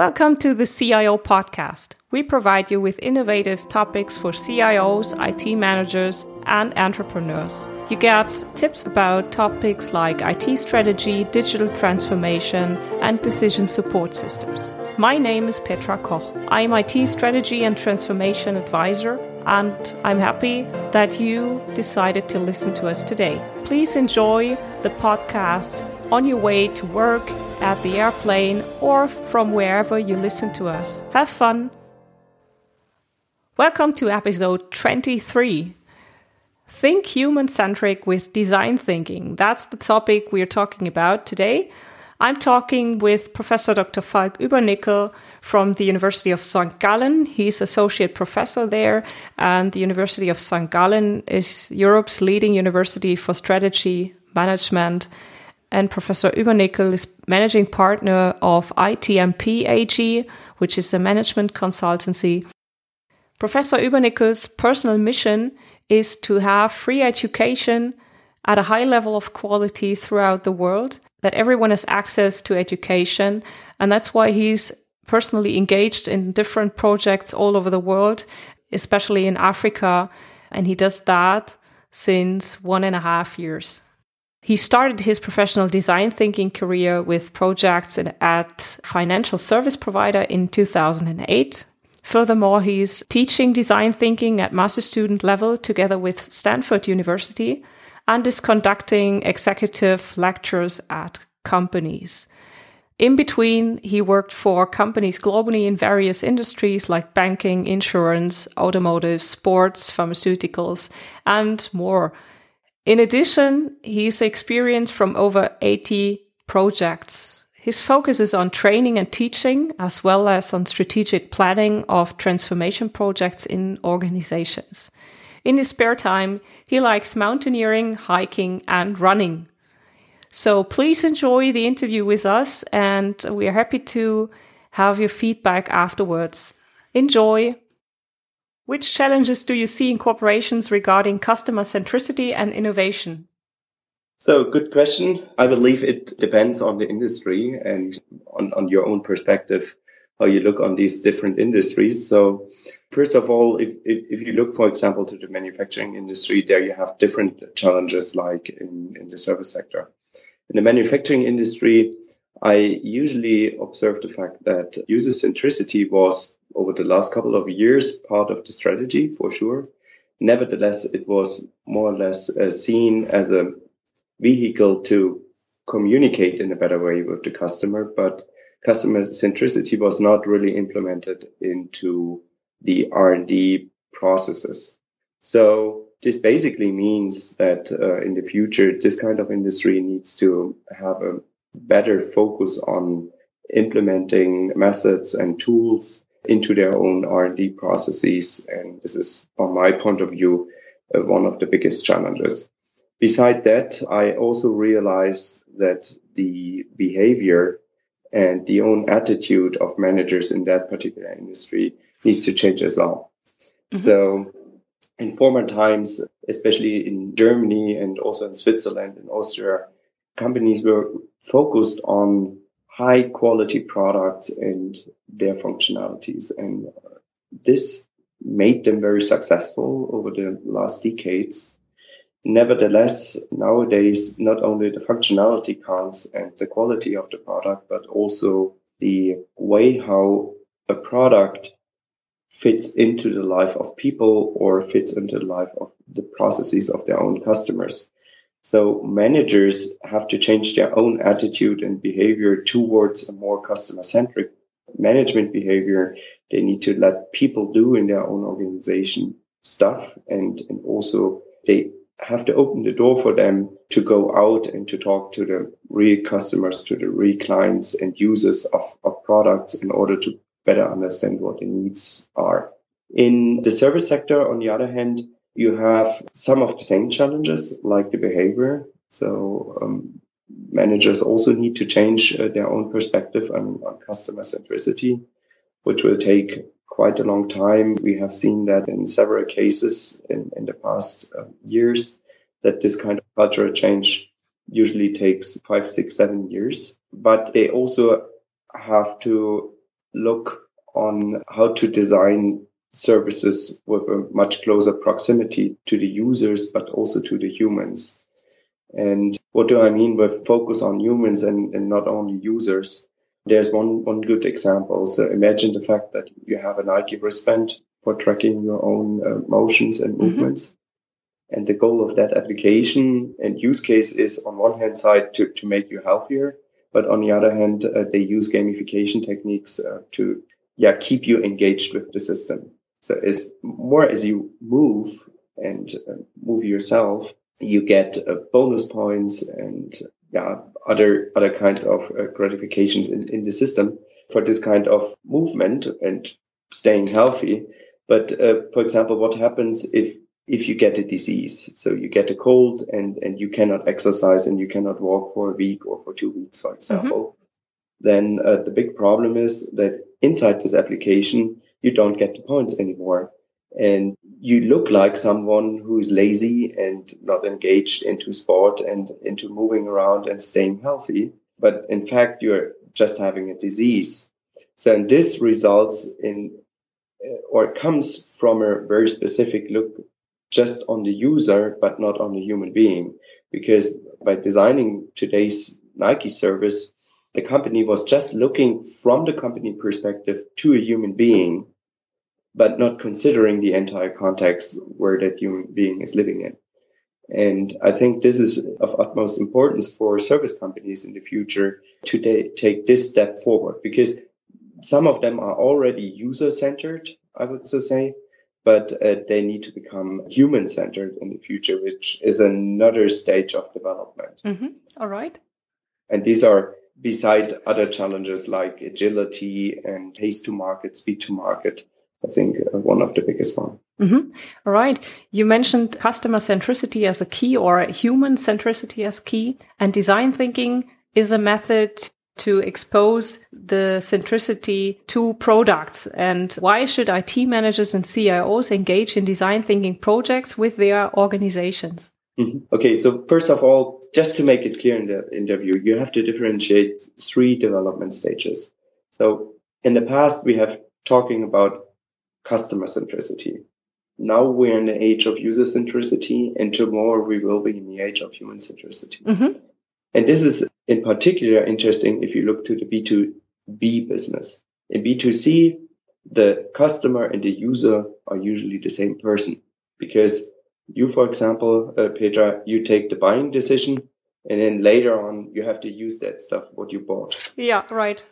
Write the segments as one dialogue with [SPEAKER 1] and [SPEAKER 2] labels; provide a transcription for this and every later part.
[SPEAKER 1] Welcome to the CIO podcast. We provide you with innovative topics for CIOs, IT managers, and entrepreneurs. You get tips about topics like IT strategy, digital transformation, and decision support systems. My name is Petra Koch. I'm IT strategy and transformation advisor, and I'm happy that you decided to listen to us today. Please enjoy the podcast on your way to work, at the airplane, or from wherever you listen to us. Have fun! Welcome to episode 23. Think human centric with design thinking. That's the topic we're talking about today. I'm talking with Professor Dr. Falk Übernickel from the University of St. Gallen. He's associate professor there, and the University of St. Gallen is Europe's leading university for strategy management and Professor Übernickel is managing partner of ITMP AG, which is a management consultancy. Professor Übernickel's personal mission is to have free education at a high level of quality throughout the world, that everyone has access to education. And that's why he's personally engaged in different projects all over the world, especially in Africa. And he does that since one and a half years. He started his professional design thinking career with projects at financial service provider in 2008. Furthermore, he's teaching design thinking at master student level together with Stanford University and is conducting executive lectures at companies. In between, he worked for companies globally in various industries like banking, insurance, automotive, sports, pharmaceuticals, and more. In addition, he's experienced from over 80 projects. His focus is on training and teaching, as well as on strategic planning of transformation projects in organizations. In his spare time, he likes mountaineering, hiking, and running. So please enjoy the interview with us, and we are happy to have your feedback afterwards. Enjoy! Which challenges do you see in corporations regarding customer centricity and innovation?
[SPEAKER 2] So, good question. I believe it depends on the industry and on, on your own perspective, how you look on these different industries. So, first of all, if, if, if you look, for example, to the manufacturing industry, there you have different challenges like in, in the service sector. In the manufacturing industry, I usually observe the fact that user centricity was over the last couple of years part of the strategy for sure. Nevertheless, it was more or less uh, seen as a vehicle to communicate in a better way with the customer, but customer centricity was not really implemented into the R&D processes. So this basically means that uh, in the future, this kind of industry needs to have a better focus on implementing methods and tools into their own R&D processes. And this is, from my point of view, uh, one of the biggest challenges. Beside that, I also realized that the behavior and the own attitude of managers in that particular industry needs to change as well. Mm-hmm. So in former times, especially in Germany and also in Switzerland and Austria, companies were focused on high quality products and their functionalities. And uh, this made them very successful over the last decades. Nevertheless, nowadays, not only the functionality counts and the quality of the product, but also the way how a product fits into the life of people or fits into the life of the processes of their own customers. So managers have to change their own attitude and behavior towards a more customer centric management behavior. They need to let people do in their own organization stuff and, and also they have to open the door for them to go out and to talk to the real customers, to the real clients and users of, of products in order to better understand what the needs are. In the service sector, on the other hand, you have some of the same challenges like the behavior. So um, managers also need to change uh, their own perspective on, on customer centricity, which will take quite a long time. We have seen that in several cases in, in the past uh, years that this kind of cultural change usually takes five, six, seven years. But they also have to look on how to design services with a much closer proximity to the users, but also to the humans. And what do I mean by focus on humans and, and not only users? There's one, one good example. So imagine the fact that you have an Nike wristband for tracking your own uh, motions and mm-hmm. movements. Mm-hmm. And the goal of that application and use case is on one hand side to, to make you healthier, but on the other hand, uh, they use gamification techniques uh, to yeah keep you engaged with the system. So as more as you move and uh, move yourself, you get uh, bonus points and yeah other other kinds of uh, gratifications in, in the system for this kind of movement and staying healthy. But uh, for example, what happens if if you get a disease? So you get a cold and and you cannot exercise and you cannot walk for a week or for two weeks, for example. Mm-hmm. Then uh, the big problem is that inside this application you don't get the points anymore. And you look like someone who's lazy and not engaged into sport and into moving around and staying healthy. But in fact, you're just having a disease. So and this results in, uh, or comes from a very specific look just on the user, but not on the human being. Because by designing today's Nike service, the company was just looking from the company perspective to a human being, but not considering the entire context where that human being is living in. And I think this is of utmost importance for service companies in the future to take this step forward because some of them are already user centered, I would so say, but uh, they need to become human centered in the future, which is another stage of development.
[SPEAKER 1] Mm-hmm. All right.
[SPEAKER 2] And these are beside other challenges like agility and haste to market, speed to market. I think uh, one of the biggest one.
[SPEAKER 1] Mm-hmm. Right. You mentioned customer centricity as a key or human centricity as key and design thinking is a method to expose the centricity to products and why should IT managers and CIOs engage in design thinking projects with their organizations?
[SPEAKER 2] Mm-hmm. Okay, so first of all, just to make it clear in the interview, you have to differentiate three development stages. So in the past, we have talking about customer centricity. Now we're in the age of user centricity, and tomorrow we will be in the age of human centricity. Mm-hmm. And this is in particular interesting if you look to the B2B business. In B2C, the customer and the user are usually the same person because you, for example, uh, Petra, you take the buying decision and then later on you have to use that stuff, what you bought.
[SPEAKER 1] Yeah, right.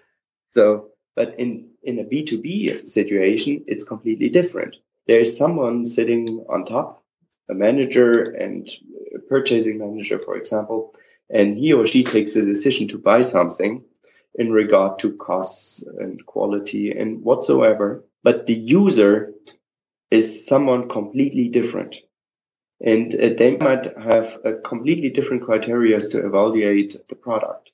[SPEAKER 2] So, but in, in a B2B situation, it's completely different. There is someone sitting on top, a manager and a purchasing manager, for example, and he or she takes a decision to buy something in regard to costs and quality and whatsoever. But the user is someone completely different. And uh, they might have a completely different criteria to evaluate the product.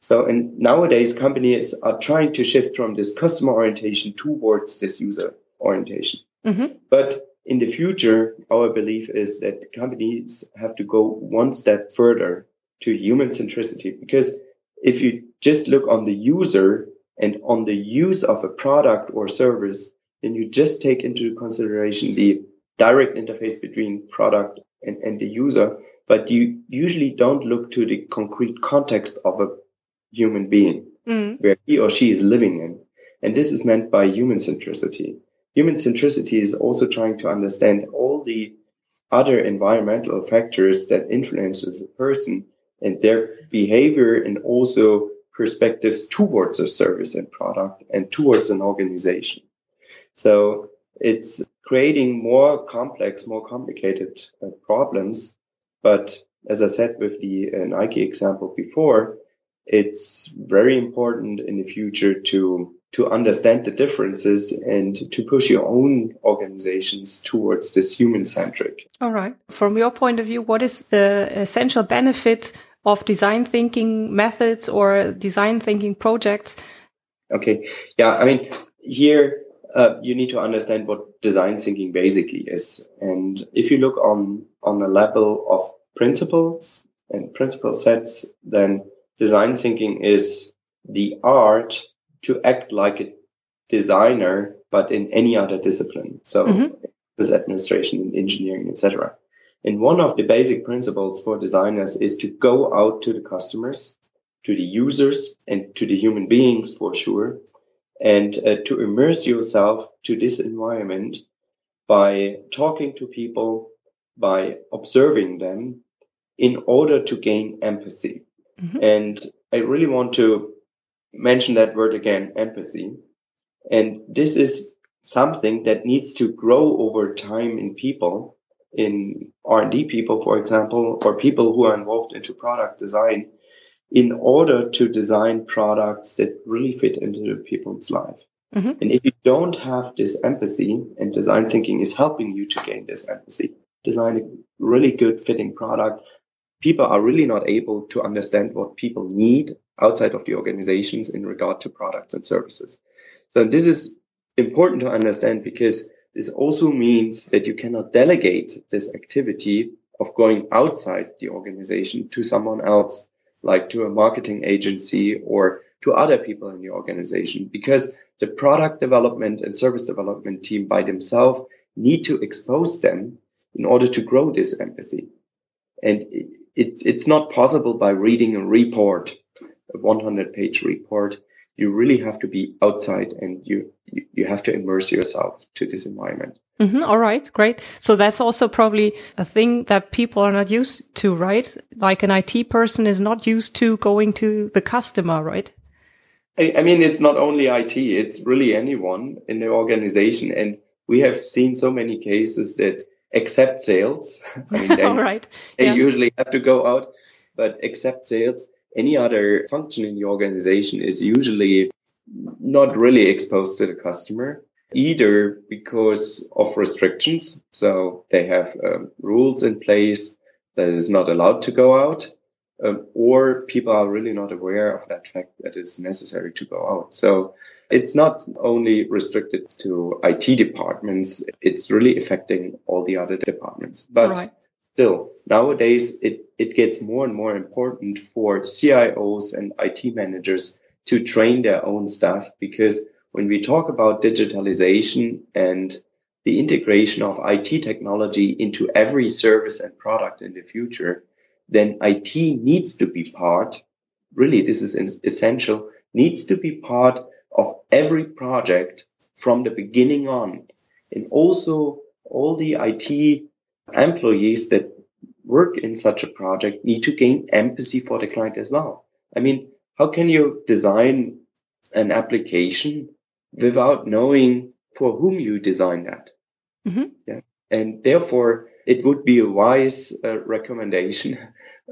[SPEAKER 2] So, and nowadays companies are trying to shift from this customer orientation towards this user orientation. Mm-hmm. But in the future, our belief is that companies have to go one step further to human centricity. Because if you just look on the user and on the use of a product or service, then you just take into consideration the direct interface between product and, and the user, but you usually don't look to the concrete context of a human being mm. where he or she is living in. And this is meant by human centricity. Human centricity is also trying to understand all the other environmental factors that influences a person and their behavior and also perspectives towards a service and product and towards an organization. So it's creating more complex, more complicated uh, problems. But as I said with the uh, Nike example before, it's very important in the future to to understand the differences and to push your own organizations towards this human centric.
[SPEAKER 1] All right. From your point of view, what is the essential benefit of design thinking methods or design thinking projects?
[SPEAKER 2] Okay. Yeah. I mean, here uh, you need to understand what design thinking basically is. And if you look on, on a level of principles and principle sets, then design thinking is the art to act like a designer, but in any other discipline. So mm-hmm. this administration, engineering, etc. And one of the basic principles for designers is to go out to the customers, to the users and to the human beings for sure, and uh, to immerse yourself to this environment by talking to people, by observing them in order to gain empathy. Mm-hmm. And I really want to mention that word again, empathy. And this is something that needs to grow over time in people in R&D people, for example, or people who are involved into product design in order to design products that really fit into people's life. Mm-hmm. And if you don't have this empathy and design thinking is helping you to gain this empathy, design a really good fitting product, people are really not able to understand what people need outside of the organizations in regard to products and services. So this is important to understand because this also means that you cannot delegate this activity of going outside the organization to someone else, like to a marketing agency or to other people in the organization, because the product development and service development team by themselves need to expose them in order to grow this empathy. And it's, it's not possible by reading a report, a 100 page report you really have to be outside and you you have to immerse yourself to this environment.
[SPEAKER 1] Mm-hmm. All right, great. So that's also probably a thing that people are not used to, right? Like an IT person is not used to going to the customer, right?
[SPEAKER 2] I, I mean, it's not only IT; it's really anyone in the organization, and we have seen so many cases that accept sales. I mean, they,
[SPEAKER 1] All right.
[SPEAKER 2] they yeah. usually have to go out, but accept sales any other function in the organization is usually not really exposed to the customer either because of restrictions. So they have um, rules in place that is not allowed to go out. Um, or people are really not aware of that fact that it's necessary to go out. So it's not only restricted to IT departments. It's really affecting all the other departments. But right still nowadays it, it gets more and more important for CIOs and IT managers to train their own staff because when we talk about digitalization and the integration of IT technology into every service and product in the future, then IT needs to be part, really, this is essential, needs to be part of every project from the beginning on. And also all the IT employees that work in such a project need to gain empathy for the client as well. I mean, how can you design an application without knowing for whom you design that? Mm-hmm. Yeah. And therefore, it would be a wise uh, recommendation,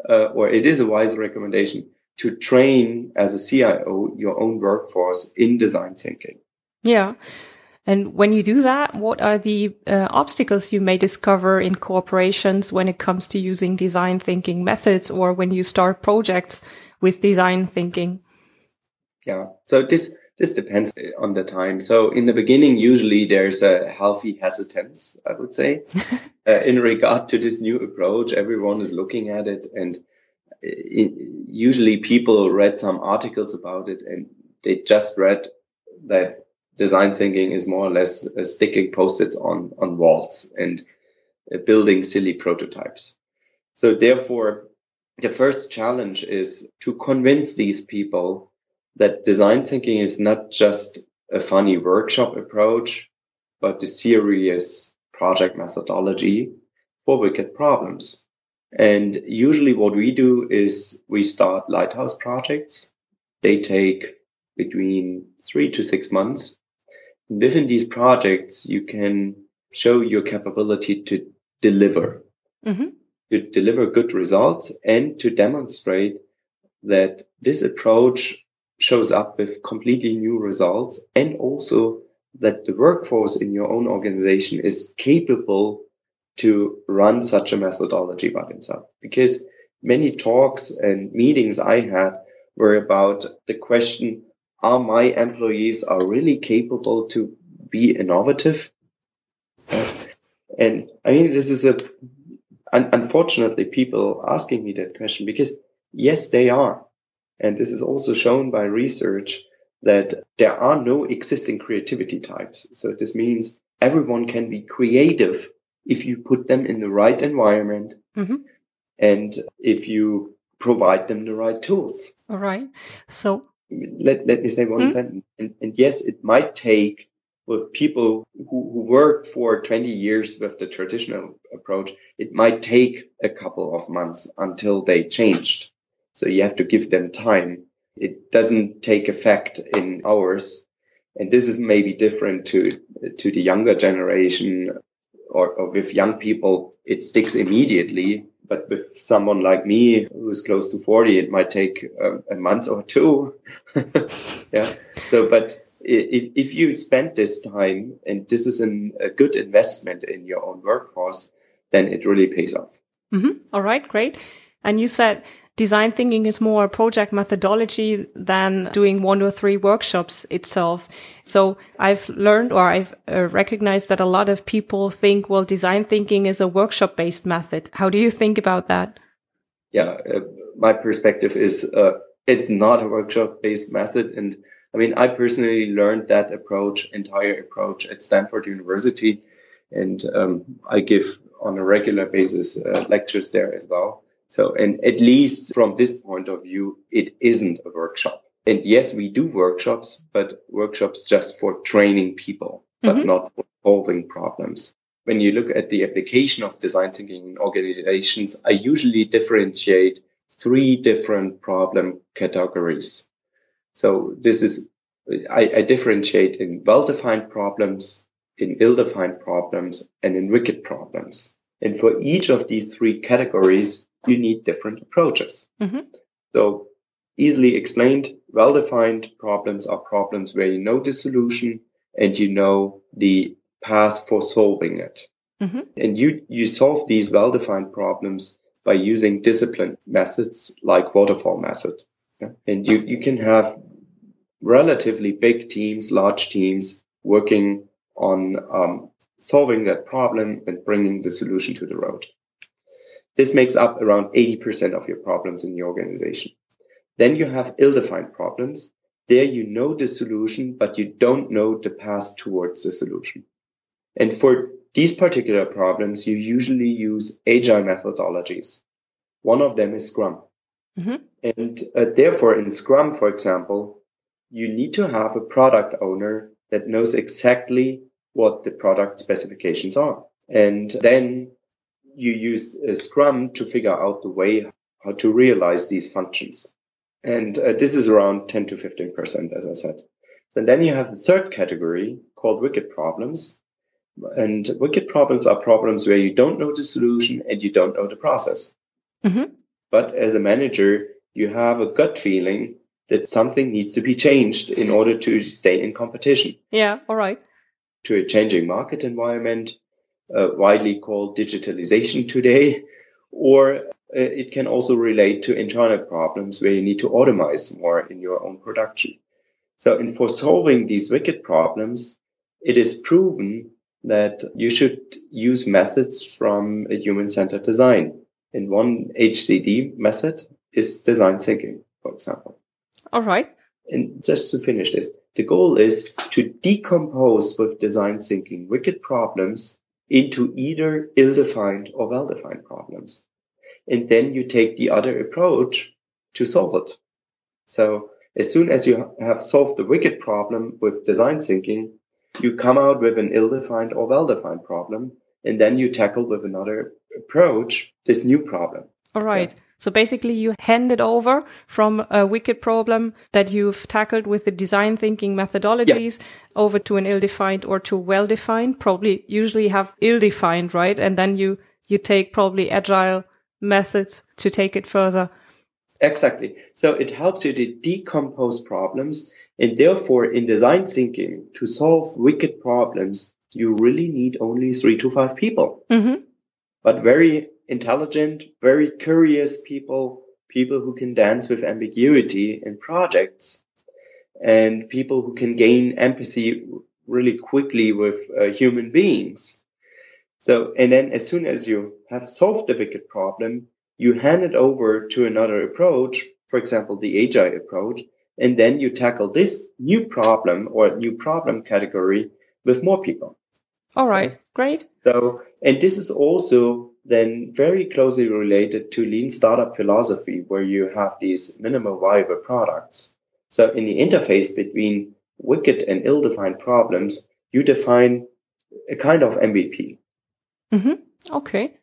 [SPEAKER 2] uh, or it is a wise recommendation to train as a CIO your own workforce in design thinking.
[SPEAKER 1] Yeah. And when you do that, what are the uh, obstacles you may discover in corporations when it comes to using design thinking methods or when you start projects with design thinking?
[SPEAKER 2] Yeah. So this, this depends on the time. So in the beginning, usually there's a healthy hesitance, I would say, uh, in regard to this new approach. Everyone is looking at it and it, uh, usually people read some articles about it and they just read that design thinking is more or less uh, sticking post-its on, on walls and uh, building silly prototypes. So therefore, the first challenge is to convince these people that design thinking is not just a funny workshop approach, but a serious project methodology for wicked problems. And usually what we do is we start lighthouse projects. They take between three to six months within these projects, you can show your capability to deliver, mm-hmm. to deliver good results and to demonstrate that this approach shows up with completely new results and also that the workforce in your own organization is capable to run such a methodology by themselves. Because many talks and meetings I had were about the question, are my employees are really capable to be innovative? And I mean, this is a, un- unfortunately, people asking me that question because yes, they are. And this is also shown by research that there are no existing creativity types. So this means everyone can be creative if you put them in the right environment mm-hmm. and if you provide them the right tools.
[SPEAKER 1] All right. So
[SPEAKER 2] let, let me say one mm-hmm. sentence. And, and, yes, it might take with people who, who worked for 20 years with the traditional approach, it might take a couple of months until they changed. So you have to give them time. It doesn't take effect in hours. And this is maybe different to, to the younger generation or, or with young people. It sticks immediately. But with someone like me who's close to 40, it might take a, a month or two. yeah. So, but if, if you spend this time and this is an, a good investment in your own workforce, then it really pays off.
[SPEAKER 1] Mm-hmm. All right, great. And you said design thinking is more a project methodology than doing one or three workshops itself. So I've learned or I've uh, recognized that a lot of people think, well, design thinking is a workshop based method. How do you think about that?
[SPEAKER 2] Yeah, uh, my perspective is uh, it's not a workshop based method. And I mean, I personally learned that approach, entire approach at Stanford University. And um, I give on a regular basis uh, lectures there as well. So, and at least from this point of view, it isn't a workshop. And yes, we do workshops, but workshops just for training people, but mm-hmm. not for solving problems. When you look at the application of design thinking in organizations, I usually differentiate three different problem categories. So this is, I, I differentiate in well-defined problems, in ill-defined problems, and in wicked problems. And for each of these three categories, you need different approaches. Mm-hmm. So easily explained, well-defined problems are problems where you know the solution and you know the path for solving it. Mm-hmm. And you, you solve these well-defined problems by using disciplined methods like waterfall method. And you, you can have relatively big teams, large teams working on um, solving that problem and bringing the solution to the road. This makes up around 80% of your problems in the organization. Then you have ill-defined problems. There you know the solution, but you don't know the path towards the solution. And for these particular problems, you usually use agile methodologies. One of them is Scrum. Mm-hmm. And uh, therefore, in Scrum, for example, you need to have a product owner that knows exactly what the product specifications are. And then you used a Scrum to figure out the way how to realize these functions. And uh, this is around 10 to 15%, as I said. And then you have the third category called wicked problems. And wicked problems are problems where you don't know the solution and you don't know the process. Mm-hmm. But as a manager, you have a gut feeling that something needs to be changed in order to stay in competition.
[SPEAKER 1] Yeah, all right.
[SPEAKER 2] To a changing market environment, widely called digitalization today, or uh, it can also relate to internal problems where you need to automate more in your own production. So, in for solving these wicked problems, it is proven that you should use methods from a human-centered design. And one HCD method is design thinking, for example.
[SPEAKER 1] All right.
[SPEAKER 2] And just to finish this, the goal is to decompose with design thinking wicked problems into either ill-defined or well-defined problems. And then you take the other approach to solve it. So as soon as you have solved the wicked problem with design thinking, you come out with an ill-defined or well-defined problem, and then you tackle with another approach this new problem.
[SPEAKER 1] All right. Yeah. So basically you hand it over from a wicked problem that you've tackled with the design thinking methodologies yeah. over to an ill-defined or to well-defined, probably usually have ill-defined, right? And then you, you take probably agile methods to take it further.
[SPEAKER 2] Exactly. So it helps you to decompose problems. And therefore in design thinking to solve wicked problems, you really need only three to five people. Mm-hmm. But very intelligent, very curious people, people who can dance with ambiguity in projects, and people who can gain empathy really quickly with uh, human beings. So, and then as soon as you have solved the wicked problem, you hand it over to another approach, for example, the agile approach, And then you tackle this new problem or new problem category with more people.
[SPEAKER 1] All right. Great.
[SPEAKER 2] So, and this is also then very closely related to lean startup philosophy, where you have these minimal viable products. So in the interface between wicked and ill-defined problems, you define a kind of MVP.
[SPEAKER 1] Mm-hmm. Okay.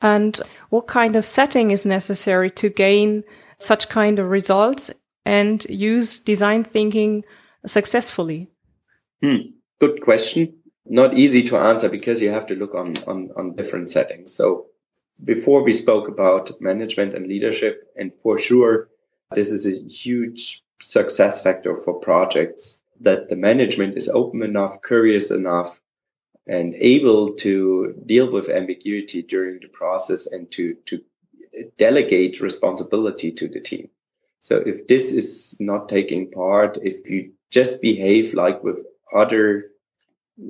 [SPEAKER 1] And what kind of setting is necessary to gain such kind of results and use design thinking successfully?
[SPEAKER 2] Hmm. Good question. Not easy to answer because you have to look on, on, on different settings. So before we spoke about management and leadership, and for sure, this is a huge success factor for projects that the management is open enough, curious enough, and able to deal with ambiguity during the process and to, to delegate responsibility to the team. So if this is not taking part, if you just behave like with other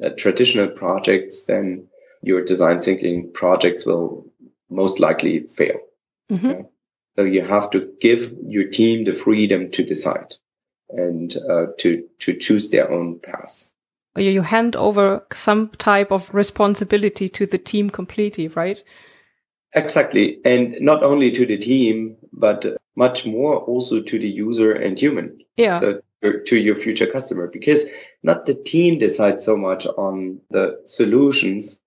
[SPEAKER 2] uh, traditional projects, then your design thinking projects will most likely fail. Mm-hmm. Okay? So you have to give your team the freedom to decide and uh, to to choose their own path.
[SPEAKER 1] You hand over some type of responsibility to the team completely, right?
[SPEAKER 2] Exactly, and not only to the team, but much more also to the user and human.
[SPEAKER 1] Yeah.
[SPEAKER 2] So to your future customer, because not the team decides so much on the solutions,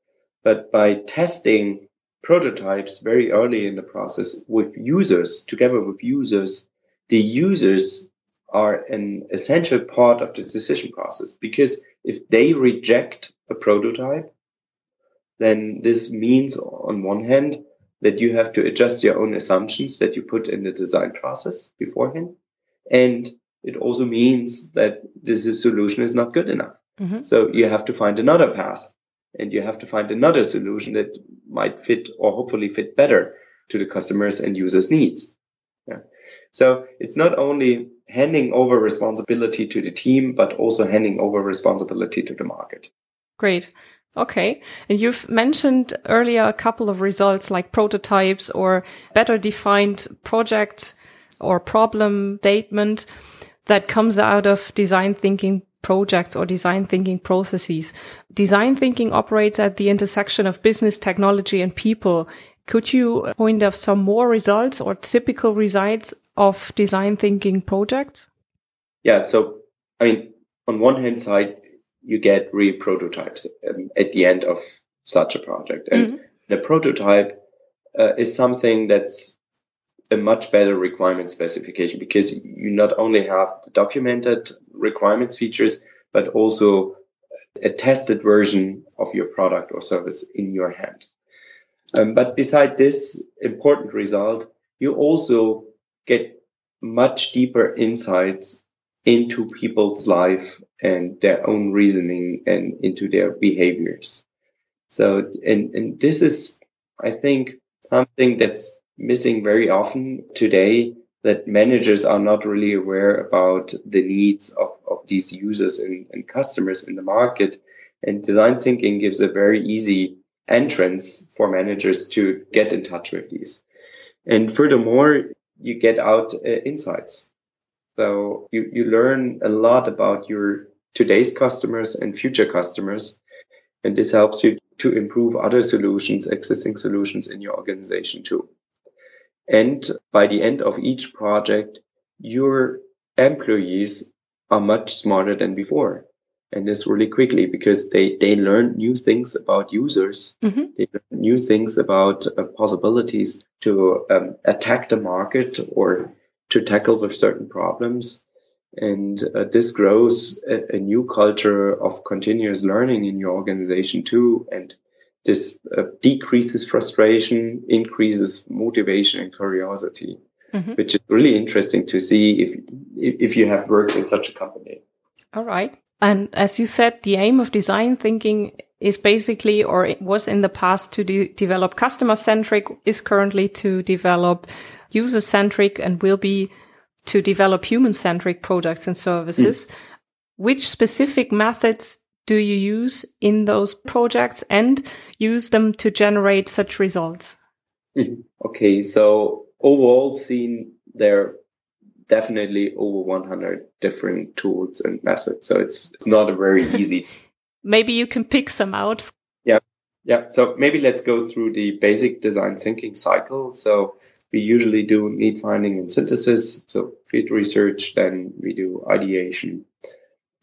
[SPEAKER 2] but by testing prototypes very early in the process with users, together with users, the users are an essential part of the decision process because if they reject a prototype, then this means on one hand that you have to adjust your own assumptions that you put in the design process beforehand. And it also means that this solution is not good enough. Mm-hmm. So you have to find another path and you have to find another solution that might fit or hopefully fit better to the customers and users needs. Yeah. So it's not only handing over responsibility to the team, but also handing over responsibility to the market.
[SPEAKER 1] Great. Okay. And you've mentioned earlier a couple of results like prototypes or better defined project or problem statement that comes out of design thinking projects or design thinking processes. Design thinking operates at the intersection of business, technology, and people. Could you point out some more results or typical results of design thinking projects?
[SPEAKER 2] Yeah. So, I mean, on one hand side, you get real prototypes um, at the end of such a project. And mm -hmm. the prototype uh, is something that's a much better requirement specification because you not only have the documented requirements features, but also a tested version of your product or service in your hand. Um, but beside this important result, you also get much deeper insights into people's life and their own reasoning and into their behaviors. So, and, and this is, I think, something that's missing very often today that managers are not really aware about the needs of, of these users and, and customers in the market. And design thinking gives a very easy entrance for managers to get in touch with these. And furthermore, you get out uh, insights. So you, you learn a lot about your today's customers and future customers. And this helps you to improve other solutions, existing solutions in your organization too. And by the end of each project, your employees are much smarter than before. And this really quickly because they, they learn new things about users. Mm-hmm. They learn new things about uh, possibilities to um, attack the market or to tackle with certain problems. And uh, this grows a, a, new culture of continuous learning in your organization too. And this uh, decreases frustration, increases motivation and curiosity, mm-hmm. which is really interesting to see if if you have worked in such a company.
[SPEAKER 1] All right. And as you said, the aim of design thinking is basically, or it was in the past to de- develop customer centric, is currently to develop user centric and will be to develop human centric products and services. Mm. Which specific methods do you use in those projects and use them to generate such results?
[SPEAKER 2] Okay, so overall seen there are definitely over 100 different tools and methods. So it's, it's not a very easy.
[SPEAKER 1] maybe you can pick some out.
[SPEAKER 2] Yeah. Yeah. So maybe let's go through the basic design thinking cycle. So we usually do need finding and synthesis. So field research, then we do ideation,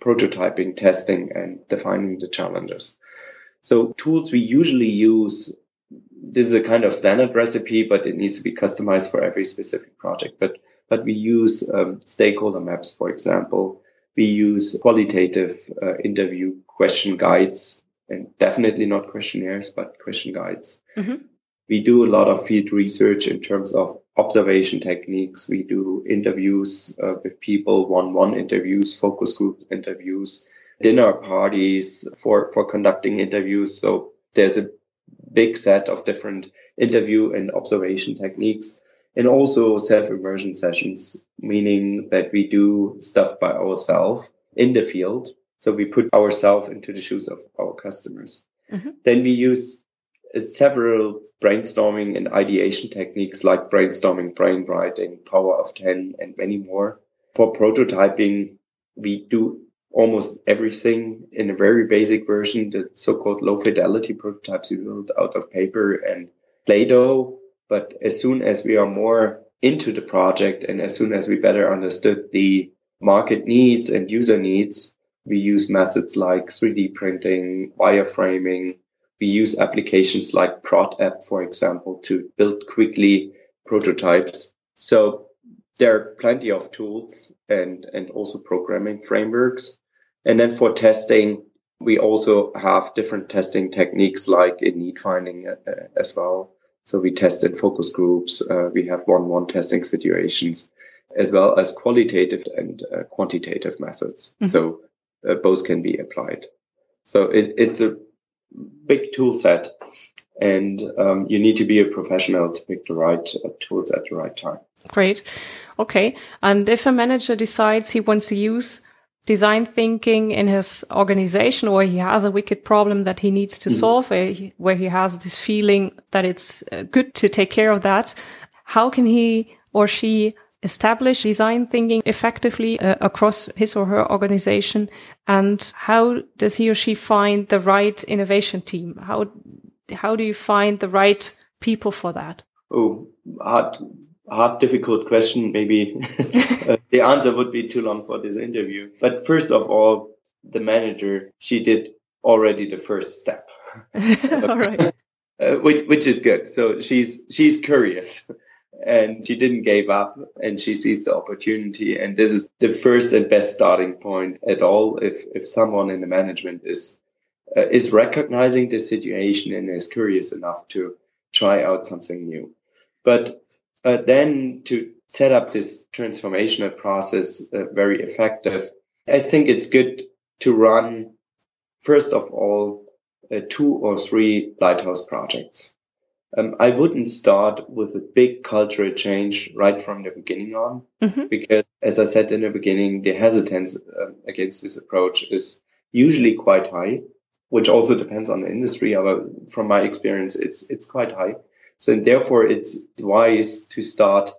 [SPEAKER 2] prototyping, testing, and defining the challenges. So tools we usually use, this is a kind of standard recipe, but it needs to be customized for every specific project. But, but we use um, stakeholder maps, for example. We use qualitative uh, interview question guides and definitely not questionnaires, but question guides. Mm-hmm we do a lot of field research in terms of observation techniques. We do interviews uh, with people, one-on-one interviews, focus group interviews, dinner parties for, for conducting interviews. So there's a big set of different interview and observation techniques and also self-immersion sessions, meaning that we do stuff by ourselves in the field. So we put ourselves into the shoes of our customers. Mm-hmm. Then we use several brainstorming and ideation techniques like brainstorming, brainwriting, power of 10, and many more. For prototyping, we do almost everything in a very basic version, the so-called low fidelity prototypes we build out of paper and Play-Doh. But as soon as we are more into the project and as soon as we better understood the market needs and user needs, we use methods like 3D printing, wireframing, we use applications like ProdApp, for example, to build quickly prototypes. So there are plenty of tools and, and also programming frameworks. And then for testing, we also have different testing techniques like in need finding uh, as well. So we test in focus groups. Uh, we have one-one testing situations as well as qualitative and uh, quantitative methods. Mm-hmm. So uh, both can be applied. So it, it's a big tool set and um, you need to be a professional to pick the right uh, tools at the right time.
[SPEAKER 1] Great. Okay. And if a manager decides he wants to use design thinking in his organization or he has a wicked problem that he needs to mm. solve where he, where he has this feeling that it's uh, good to take care of that, how can he or she establish design thinking effectively uh, across his or her organization and how does he or she find the right innovation team? How, how do you find the right people for that?
[SPEAKER 2] Oh, hard, hard, difficult question. Maybe uh, the answer would be too long for this interview. But first of all, the manager, she did already the first step.
[SPEAKER 1] all right.
[SPEAKER 2] Uh, which, which is good. So she's, she's curious and she didn't give up and she sees the opportunity. And this is the first and best starting point at all if if someone in the management is uh, is recognizing the situation and is curious enough to try out something new. But uh, then to set up this transformational process uh, very effective i think it's good to run first of all uh, two or three lighthouse projects um, I wouldn't start with a big cultural change right from the beginning on, mm-hmm. because as I said in the beginning, the hesitance uh, against this approach is usually quite high, which also depends on the industry. But from my experience, it's it's quite high. So therefore, it's wise to start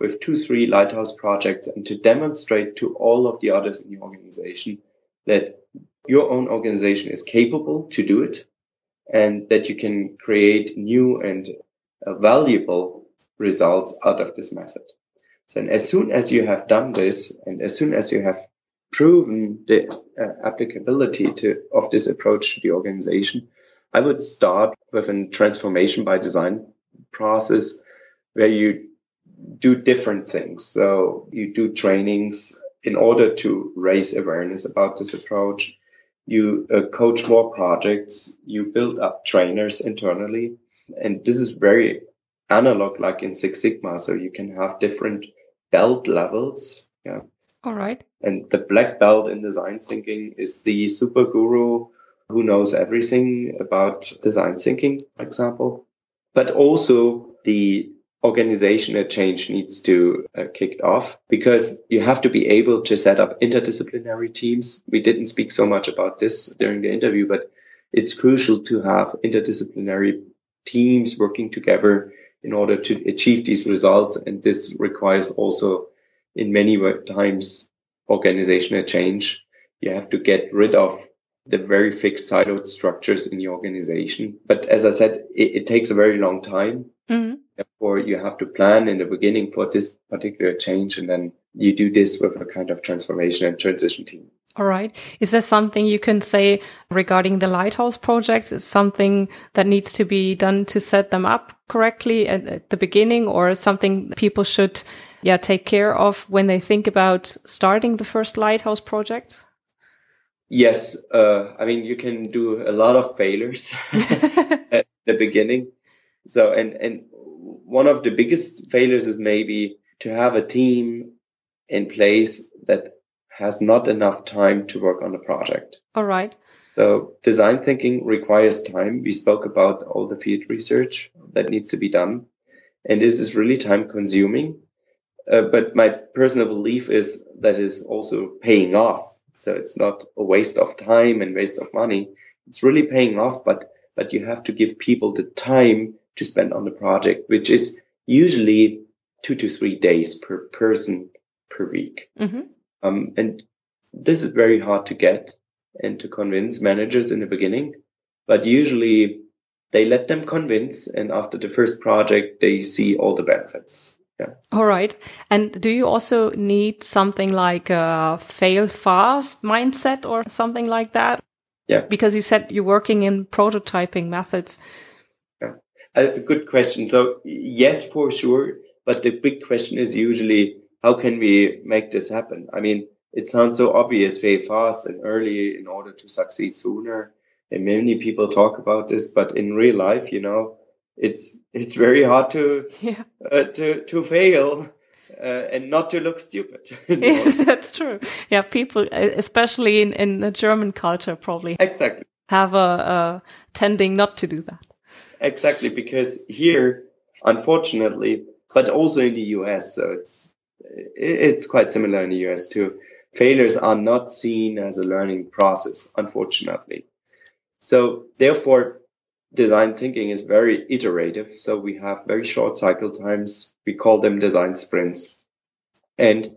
[SPEAKER 2] with two, three lighthouse projects and to demonstrate to all of the others in the organization that your own organization is capable to do it and that you can create new and uh, valuable results out of this method. So as soon as you have done this and as soon as you have proven the uh, applicability to, of this approach to the organization, I would start with a transformation by design process where you do different things. So you do trainings in order to raise awareness about this approach you uh, coach more projects, you build up trainers internally. And this is very analog, like in Six Sigma. So you can have different belt levels. Yeah.
[SPEAKER 1] All right.
[SPEAKER 2] And the black belt in design thinking is the super guru who knows everything about design thinking, for example. But also the organizational change needs to uh, kick off because you have to be able to set up interdisciplinary teams. We didn't speak so much about this during the interview, but it's crucial to have interdisciplinary teams working together in order to achieve these results. And this requires also in many times organizational change. You have to get rid of the very fixed siloed structures in the organization. But as I said, it, it takes a very long time. Mm-hmm. Therefore, you have to plan in the beginning for this particular change, and then you do this with a kind of transformation and transition team.
[SPEAKER 1] All right. Is there something you can say regarding the lighthouse projects? Is something that needs to be done to set them up correctly at, at the beginning, or something people should, yeah, take care of when they think about starting the first lighthouse project?
[SPEAKER 2] Yes, uh, I mean you can do a lot of failures at the beginning. So and and one of the biggest failures is maybe to have a team in place that has not enough time to work on a project.
[SPEAKER 1] All right.
[SPEAKER 2] So design thinking requires time. We spoke about all the field research that needs to be done. And this is really time consuming. Uh, but my personal belief is that is also paying off. So it's not a waste of time and waste of money. It's really paying off, but, but you have to give people the time to spend on the project, which is usually two to three days per person per week. Mm-hmm. Um, and this is very hard to get and to convince managers in the beginning, but usually they let them convince. And after the first project, they see all the benefits. Yeah.
[SPEAKER 1] All right. And do you also need something like a fail fast mindset or something like that?
[SPEAKER 2] Yeah.
[SPEAKER 1] Because you said you're working in prototyping methods.
[SPEAKER 2] A good question. So yes, for sure. But the big question is usually how can we make this happen? I mean, it sounds so obvious, very fast and early in order to succeed sooner. And many people talk about this, but in real life, you know, it's it's very hard to yeah. uh, to to fail uh, and not to look stupid.
[SPEAKER 1] yeah, that's true. Yeah, people, especially in in the German culture, probably
[SPEAKER 2] exactly
[SPEAKER 1] have a, a tending not to do that.
[SPEAKER 2] Exactly, because here, unfortunately, but also in the US, so it's it's quite similar in the US too. Failures are not seen as a learning process, unfortunately. So therefore, design thinking is very iterative. So we have very short cycle times. We call them design sprints. And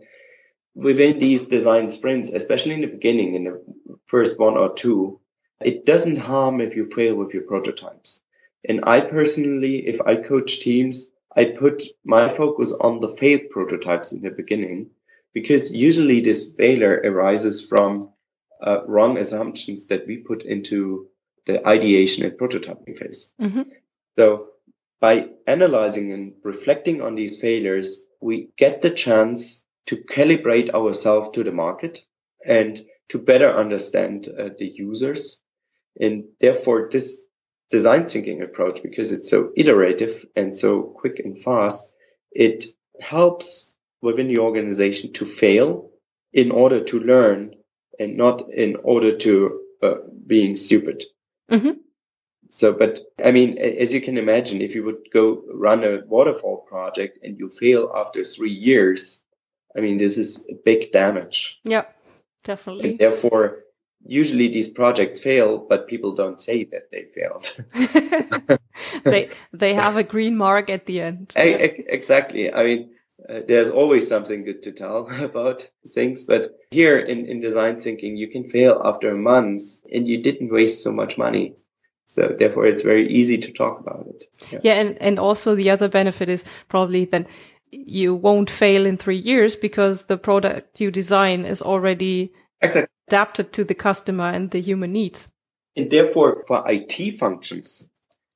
[SPEAKER 2] within these design sprints, especially in the beginning, in the first one or two, it doesn't harm if you fail with your prototypes. And I personally, if I coach teams, I put my focus on the failed prototypes in the beginning because usually this failure arises from uh, wrong assumptions that we put into the ideation and prototyping phase. Mm-hmm. So by analyzing and reflecting on these failures, we get the chance to calibrate ourselves to the market and to better understand uh, the users. And therefore, this design thinking approach, because it's so iterative and so quick and fast, it helps within the organization to fail in order to learn and not in order to uh, being stupid. Mm-hmm. So, but I mean, as you can imagine, if you would go run a waterfall project and you fail after three years, I mean, this is a big damage.
[SPEAKER 1] Yeah, definitely.
[SPEAKER 2] And therefore, usually these projects fail, but people don't say that they failed.
[SPEAKER 1] they they have a green mark at the end.
[SPEAKER 2] exactly. I mean, uh, there's always something good to tell about things, but here in, in design thinking, you can fail after a month and you didn't waste so much money. So therefore, it's very easy to talk about it.
[SPEAKER 1] Yeah. yeah, and, and also the other benefit is probably then you won't fail in three years because the product you design is already
[SPEAKER 2] exactly.
[SPEAKER 1] adapted to the customer and the human needs.
[SPEAKER 2] And therefore, for IT functions,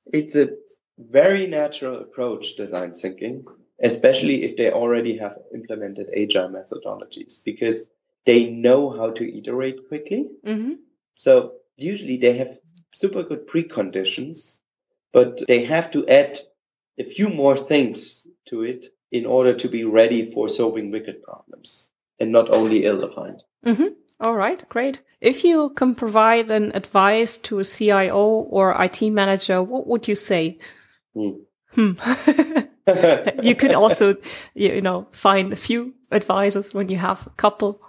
[SPEAKER 2] it's a very natural approach, design thinking, especially if they already have implemented agile methodologies because they know how to iterate quickly. Mm-hmm. So usually they have super good preconditions, but they have to add a few more things to it in order to be ready for solving wicked problems and not only ill defined.
[SPEAKER 1] Mm-hmm. All right, great. If you can provide an advice to a CIO or IT manager, what would you say? Hmm. Hmm. you could also, you know, find a few advisors when you have a couple.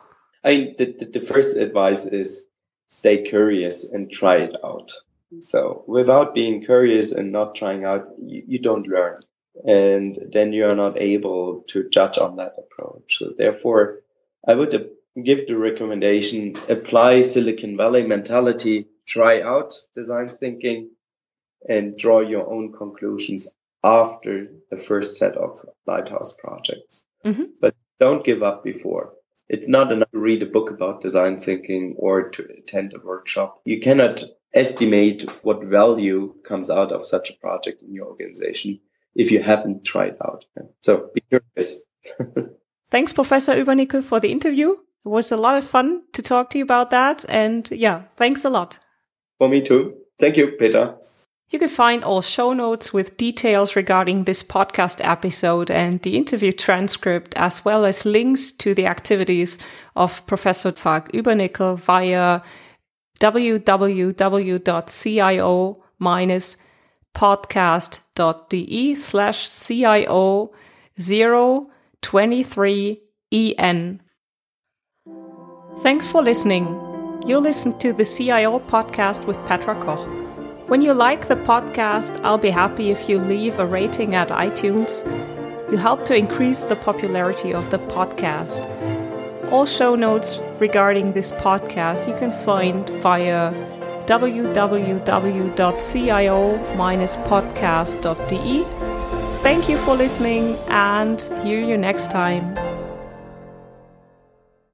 [SPEAKER 2] I mean, the, the, the first advice is stay curious and try it out. So without being curious and not trying out, you, you don't learn. and then you are not able to judge on that approach. So therefore, I would give the recommendation, apply Silicon Valley mentality, try out design thinking and draw your own conclusions after the first set of lighthouse projects. Mm-hmm. But don't give up before. It's not enough to read a book about design thinking or to attend a workshop. You cannot estimate what value comes out of such a project in your organization if you haven't tried out. So be curious.
[SPEAKER 1] Thanks, Professor Übernickel, for the interview. It was a lot of fun to talk to you about that. And yeah, thanks a lot.
[SPEAKER 2] For me too. Thank you, Peter.
[SPEAKER 1] You can find all show notes with details regarding this podcast episode and the interview transcript, as well as links to the activities of Professor Falk Übernickel via www.cio-podcast.de slash CIO 023EN. Thanks for listening. You listened to the CIO podcast with Petra Koch. When you like the podcast, I'll be happy if you leave a rating at iTunes. You help to increase the popularity of the podcast. All show notes regarding this podcast you can find via www.cio-podcast.de. Thank you for listening and hear you next time.